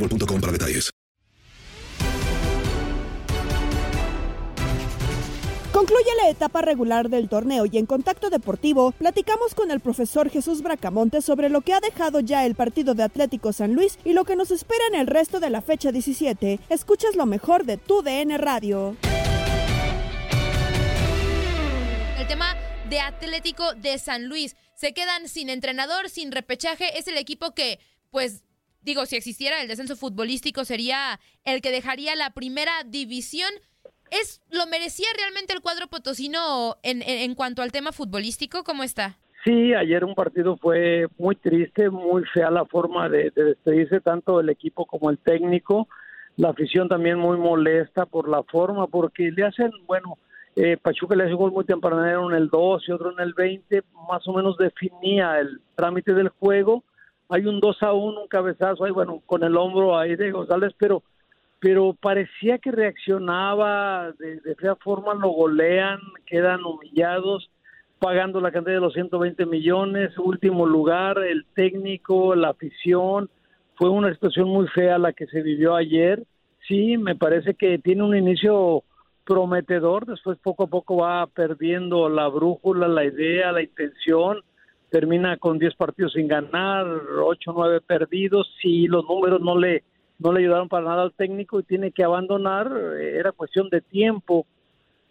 boostmobile.com para detalles. Concluye la etapa regular del torneo y en Contacto Deportivo platicamos con el profesor Jesús Bracamonte sobre lo que ha dejado ya el partido de Atlético San Luis y lo que nos espera en el resto de la fecha 17. Escuchas lo mejor de tu DN Radio. El tema de Atlético de San Luis. Se quedan sin entrenador, sin repechaje. Es el equipo que, pues, digo, si existiera el descenso futbolístico, sería el que dejaría la primera división. ¿Es, ¿Lo merecía realmente el cuadro potosino en, cuanto al tema futbolístico? ¿Cómo está? Sí, ayer un partido fue muy triste, muy fea la forma de, de despedirse tanto el equipo como el técnico. La afición también muy molesta por la forma, porque le hacen, bueno, eh, Pachuca le hace un gol muy tempranero en el 2 y otro en el 20, más o menos definía el trámite del juego. Hay un 2 a 1, un cabezazo ahí, bueno, con el hombro ahí de González, pero pero parecía que reaccionaba de, de fea forma, lo golean, quedan humillados, pagando la cantidad de los 120 millones, último lugar, el técnico, la afición, fue una situación muy fea la que se vivió ayer, sí, me parece que tiene un inicio prometedor, después poco a poco va perdiendo la brújula, la idea, la intención, termina con 10 partidos sin ganar, 8 9 perdidos, si los números no le no le ayudaron para nada al técnico y tiene que abandonar, eh, era cuestión de tiempo,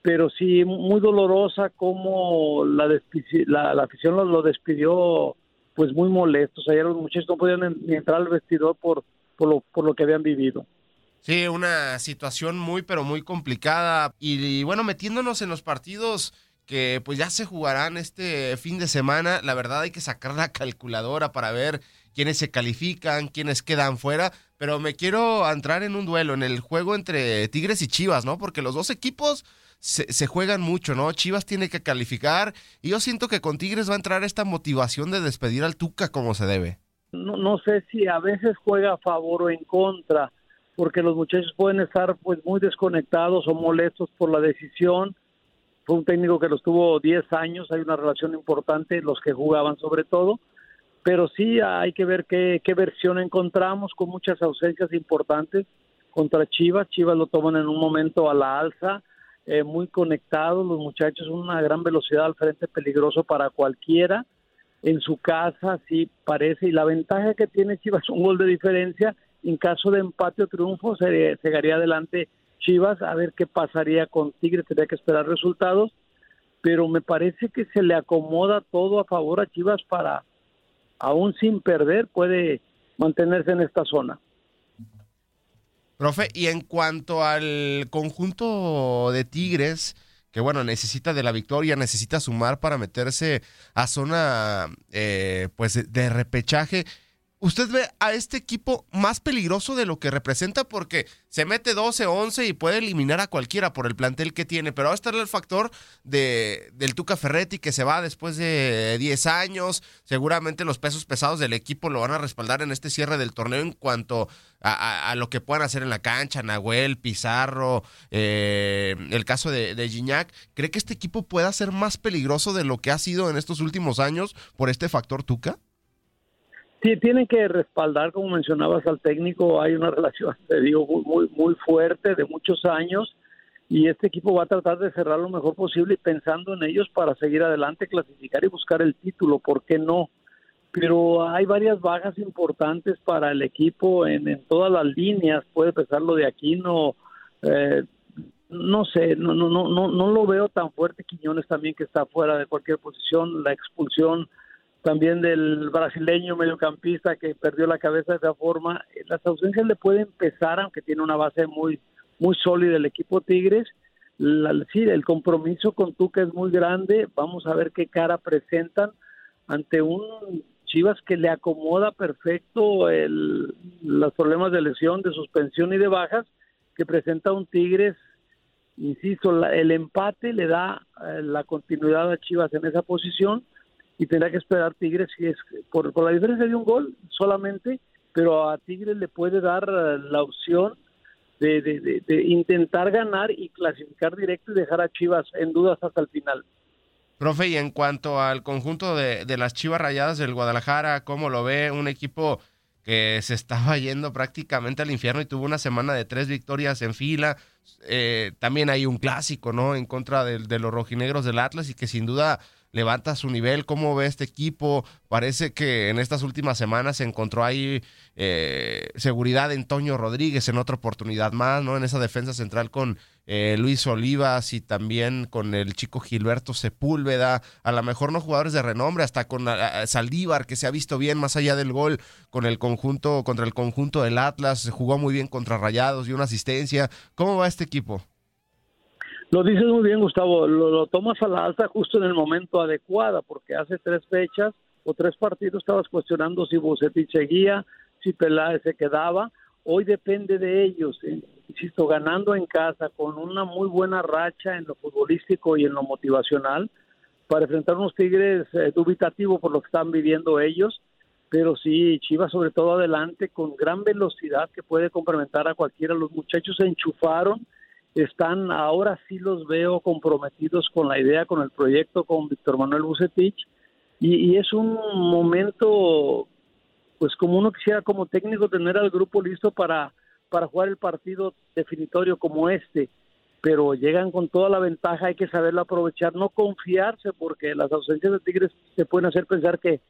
pero sí muy dolorosa como la, la, la afición lo, despidió pues muy molestos, ayer los muchachos no podían ni entrar al vestidor por, por, lo, por lo que habían vivido. Sí, una situación muy, pero muy complicada. Y, bueno, metiéndonos en los partidos que pues ya se jugarán este fin de semana, la verdad hay que sacar la calculadora para ver quiénes se califican, quiénes quedan fuera. Pero me quiero entrar en un duelo, en el juego entre Tigres y Chivas, ¿no? Porque los dos equipos se, se juegan mucho, ¿no? Chivas tiene que calificar y yo siento que con Tigres va a entrar esta motivación de despedir al Tuca como se debe. No, no sé si a veces juega a favor o en contra, porque los muchachos pueden estar pues muy desconectados o molestos por la decisión. Fue un técnico que los tuvo 10 años, hay una relación importante, los que jugaban sobre todo, pero sí hay que ver qué, qué versión encontramos con muchas ausencias importantes contra Chivas. Chivas lo toman en un momento a la alza, eh, muy conectados, los muchachos, una gran velocidad al frente, peligroso para cualquiera. En su casa, sí parece, y la ventaja que tiene Chivas un gol de diferencia. En caso de empate o triunfo, se llegaría adelante Chivas a ver qué pasaría con Tigres, tendría que esperar resultados, pero me parece que se le acomoda todo a favor a Chivas para, aún sin perder, puede mantenerse en esta zona. Profe, y en cuanto al conjunto de Tigres, que bueno, necesita de la victoria, necesita sumar para meterse a zona eh, pues de repechaje. ¿Usted ve a este equipo más peligroso de lo que representa? Porque se mete 12, 11 y puede eliminar a cualquiera por el plantel que tiene, pero va a estar el factor de, del Tuca Ferretti que se va después de 10 años. Seguramente los pesos pesados del equipo lo van a respaldar en este cierre del torneo en cuanto a, lo que puedan hacer en la cancha, Nahuel, Pizarro, eh, el caso de, de Gignac. ¿Cree que este equipo pueda ser más peligroso de lo que ha sido en estos últimos años por este factor Tuca? Sí, tienen que respaldar, como mencionabas, al técnico. Hay una relación, te digo, muy, muy fuerte de muchos años y este equipo va a tratar de cerrar lo mejor posible pensando en ellos para seguir adelante, clasificar y buscar el título. ¿Por qué no? Pero hay varias bajas importantes para el equipo en, todas las líneas. Puede pesar lo de Aquino. Eh, no sé, no, no, no, no, no lo veo tan fuerte. Quiñones también que está fuera de cualquier posición. La expulsión también del brasileño mediocampista que perdió la cabeza de esa forma. Las ausencias le pueden empezar, aunque tiene una base muy, muy sólida el equipo Tigres. sí, el compromiso con Tuca es muy grande. Vamos a ver qué cara presentan ante un Chivas que le acomoda perfecto el, los problemas de lesión, de suspensión y de bajas que presenta un Tigres. Insisto, el empate le da eh, la continuidad a Chivas en esa posición y tendrá que esperar Tigres si es por, la diferencia de un gol solamente, pero a Tigres le puede dar eh, la opción de, intentar ganar y clasificar directo y dejar a Chivas en dudas hasta el final. Profe, y en cuanto al conjunto de, de las Chivas Rayadas del Guadalajara, ¿cómo lo ve? Un equipo que se estaba yendo prácticamente al infierno y tuvo una semana de tres victorias en fila. Eh, también hay un clásico, ¿no? En contra de los rojinegros del Atlas y que sin duda levanta su nivel, cómo ve este equipo. Parece que en estas últimas semanas se encontró ahí eh, seguridad en Toño Rodríguez en otra oportunidad más, ¿no? En esa defensa central con eh, Luis Olivas y también con el chico Gilberto Sepúlveda, a lo mejor no jugadores de renombre, hasta con Saldívar, que se ha visto bien más allá del gol con el conjunto, contra el conjunto del Atlas, jugó muy bien contra Rayados y una asistencia. ¿Cómo va este equipo? Lo dices muy bien, Gustavo. Lo, tomas a la alza justo en el momento adecuado, porque hace tres fechas o tres partidos estabas cuestionando si Bucetich seguía, si Peláez se quedaba. Hoy depende de ellos. Eh, insisto, ganando en casa con una muy buena racha en lo futbolístico y en lo motivacional para enfrentar unos Tigres eh, dubitativos por lo que están viviendo ellos. Pero sí, Chivas sobre todo adelante con gran velocidad que puede complementar a cualquiera. Los muchachos se enchufaron están, ahora sí los veo comprometidos con la idea, con el proyecto, con Víctor Manuel Bucetich, y, es un momento, pues como uno quisiera como técnico tener al grupo listo para, para jugar el partido definitorio como este, pero llegan con toda la ventaja, hay que saberlo aprovechar, no confiarse, porque las ausencias de Tigres se pueden hacer pensar que,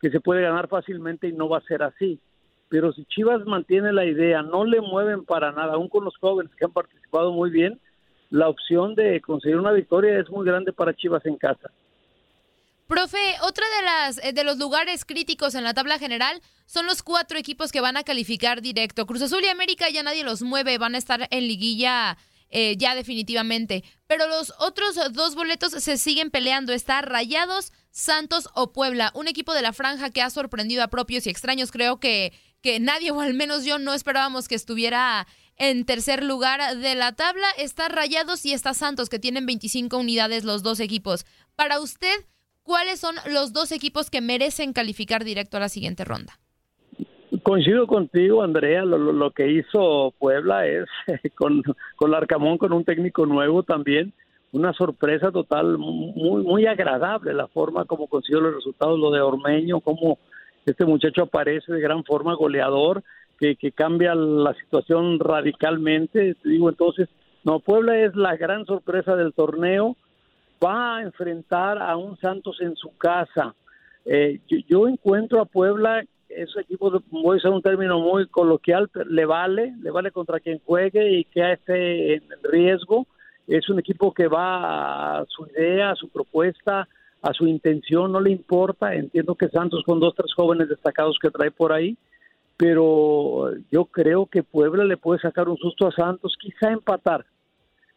que se puede ganar fácilmente y no va a ser así pero si Chivas mantiene la idea, no le mueven para nada, aún con los jóvenes que han participado muy bien, la opción de conseguir una victoria es muy grande para Chivas en casa. Profe, otra de las eh, de los lugares críticos en la tabla general son los cuatro equipos que van a calificar directo. Cruz Azul y América ya nadie los mueve, van a estar en liguilla eh, ya definitivamente. Pero los otros dos boletos se siguen peleando. Está Rayados, Santos o Puebla. Un equipo de la franja que ha sorprendido a propios y extraños. Creo que que nadie, o al menos yo, no esperábamos que estuviera en tercer lugar de la tabla. Está Rayados y está Santos, que tienen 25 unidades los dos equipos. Para usted, ¿cuáles son los dos equipos que merecen calificar directo a la siguiente ronda? Coincido contigo, Andrea. Lo, que hizo Puebla es con, con Arcamón, con un técnico nuevo también, una sorpresa total, muy, muy agradable la forma como consiguió los resultados, lo de Ormeño, cómo este muchacho aparece de gran forma, goleador, que, que cambia la situación radicalmente. Te digo, entonces, no, Puebla es la gran sorpresa del torneo. Va a enfrentar a un Santos en su casa. Eh, yo, encuentro a Puebla, ese equipo, voy a usar un término muy coloquial, le vale, le vale contra quien juegue y que esté en riesgo. Es un equipo que va a su idea, a su propuesta, a su intención, no le importa. Entiendo que Santos con dos, tres jóvenes destacados que trae por ahí, pero yo creo que Puebla le puede sacar un susto a Santos, quizá empatar,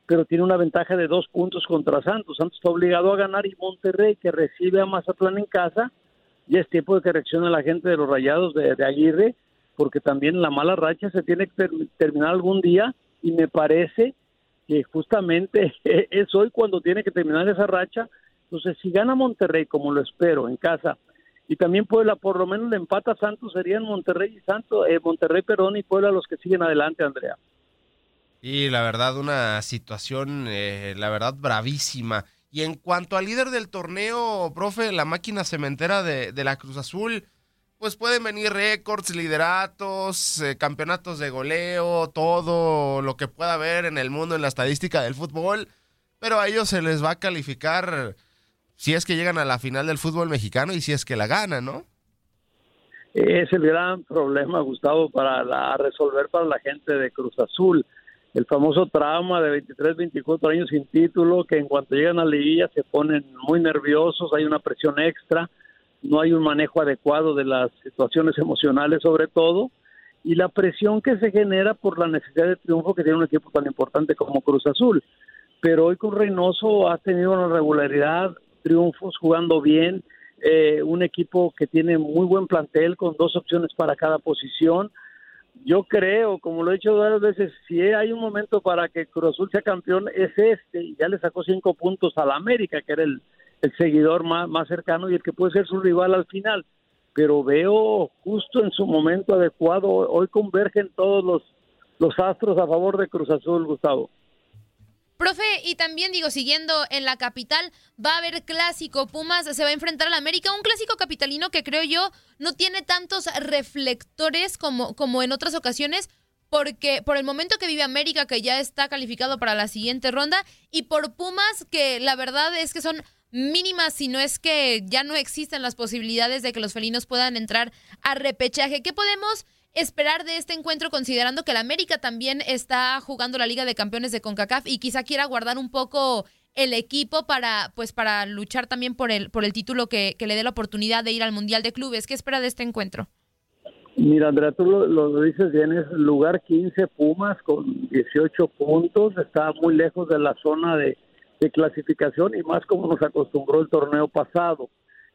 pero tiene una ventaja de dos puntos contra Santos. Santos está obligado a ganar y Monterrey, que recibe a Mazatlán en casa, ya es tiempo de que reaccione la gente de los Rayados de, Aguirre, porque también la mala racha se tiene que terminar algún día y me parece que justamente es hoy cuando tiene que terminar esa racha. Entonces, si gana Monterrey, como lo espero, en casa, y también Puebla, por lo menos le empata Santos, serían Monterrey y Santos, eh, Monterrey, perdón, y Puebla los que siguen adelante, Andrea. Y la verdad, una situación, eh, la verdad, bravísima. Y en cuanto al líder del torneo, profe, la máquina cementera de, la Cruz Azul, pues pueden venir récords, lideratos, eh, campeonatos de goleo, todo lo que pueda haber en el mundo en la estadística del fútbol, pero a ellos se les va a calificar si es que llegan a la final del fútbol mexicano y si es que la ganan, ¿no? Es el gran problema, Gustavo, para resolver para la gente de Cruz Azul. El famoso trauma de 23, 24 años sin título, que en cuanto llegan a la liguilla se ponen muy nerviosos, hay una presión extra, no hay un manejo adecuado de las situaciones emocionales sobre todo, y la presión que se genera por la necesidad de triunfo que tiene un equipo tan importante como Cruz Azul. Pero hoy con Reynoso ha tenido una regularidad triunfos, jugando bien, eh, un equipo que tiene muy buen plantel con dos opciones para cada posición. Yo creo, como lo he dicho varias veces, si hay un momento para que Cruz Azul sea campeón es este, ya le sacó cinco puntos a la América, que era el, el seguidor más, más cercano y el que puede ser su rival al final. Pero veo justo en su momento adecuado, hoy convergen todos los, los astros a favor de Cruz Azul, Gustavo. Profe, y también digo, siguiendo en la capital, va a haber clásico. Pumas se va a enfrentar al América, un clásico capitalino que creo yo no tiene tantos reflectores como, como en otras ocasiones, porque por el momento que vive América, que ya está calificado para la siguiente ronda, y por Pumas, que la verdad es que son mínimas, si no es que ya no existen las posibilidades de que los felinos puedan entrar a repechaje. ¿Qué podemos esperar de este encuentro considerando que el América también está jugando la Liga de Campeones de CONCACAF y quizá quiera guardar un poco el equipo para pues para luchar también por el por el título que, le dé la oportunidad de ir al Mundial de Clubes. ¿Qué espera de este encuentro? Mira, Andrea, tú lo, dices bien, es lugar 15 Pumas con 18 puntos, está muy lejos de la zona de clasificación y más como nos acostumbró el torneo pasado.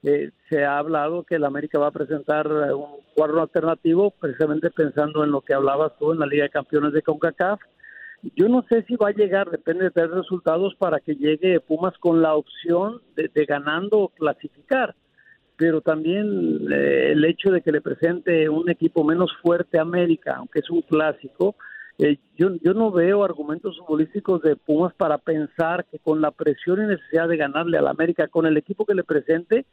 Eh, se ha hablado que el América va a presentar eh, un cuadro alternativo, precisamente pensando en lo que hablabas tú en la Liga de Campeones de CONCACAF. Yo no sé si va a llegar, depende de los resultados, para que llegue Pumas con la opción de, ganando o clasificar. Pero también eh, el hecho de que le presente un equipo menos fuerte a América, aunque es un clásico, yo, yo no veo argumentos futbolísticos de Pumas para pensar que con la presión y necesidad de ganarle al América, con el equipo que le presente,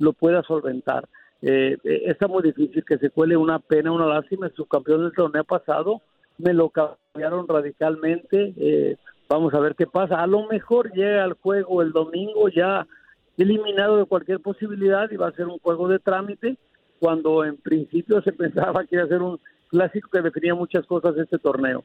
lo pueda solventar. Eh, eh, está muy difícil que se cuele una pena, una lástima. El subcampeón del torneo pasado me lo cambiaron radicalmente. Eh, vamos a ver qué pasa. A lo mejor llega al juego el domingo ya eliminado de cualquier posibilidad y va a ser un juego de trámite cuando en principio se pensaba que iba a ser un clásico que definía muchas cosas este torneo.